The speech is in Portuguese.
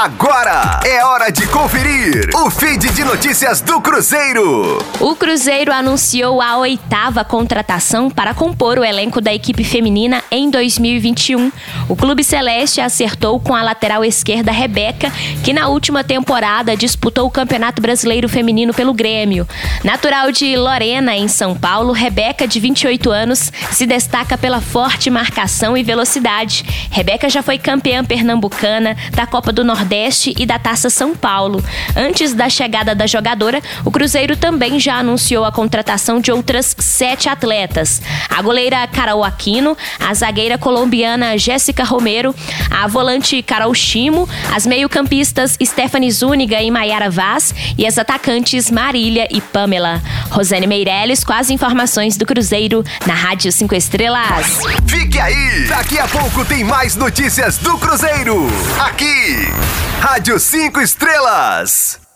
Agora é hora de conferir o feed de notícias do Cruzeiro. O Cruzeiro anunciou a oitava contratação para compor o elenco da equipe feminina em 2021. O Clube Celeste acertou com a lateral esquerda Rebeca, que na última temporada disputou o Campeonato Brasileiro Feminino pelo Grêmio. Natural de Lorena, em São Paulo, Rebeca, de 28 anos, se destaca pela forte marcação e velocidade. Rebeca já foi campeã pernambucana da Copa do Nordeste Nordeste e da Taça São Paulo. Antes da chegada da jogadora, o Cruzeiro também já anunciou a contratação de outras sete atletas: a goleira Carol Aquino, a zagueira colombiana Jéssica Romero, a volante Carol Chimo, as meio-campistas Stephanie Zúñiga e Maiara Vaz e as atacantes Marília e Pamela. Rosane Meirelles com as informações do Cruzeiro na Rádio 5 Estrelas. Fique aí! Daqui a pouco tem mais notícias do Cruzeiro. Aqui Rádio 5 Estrelas.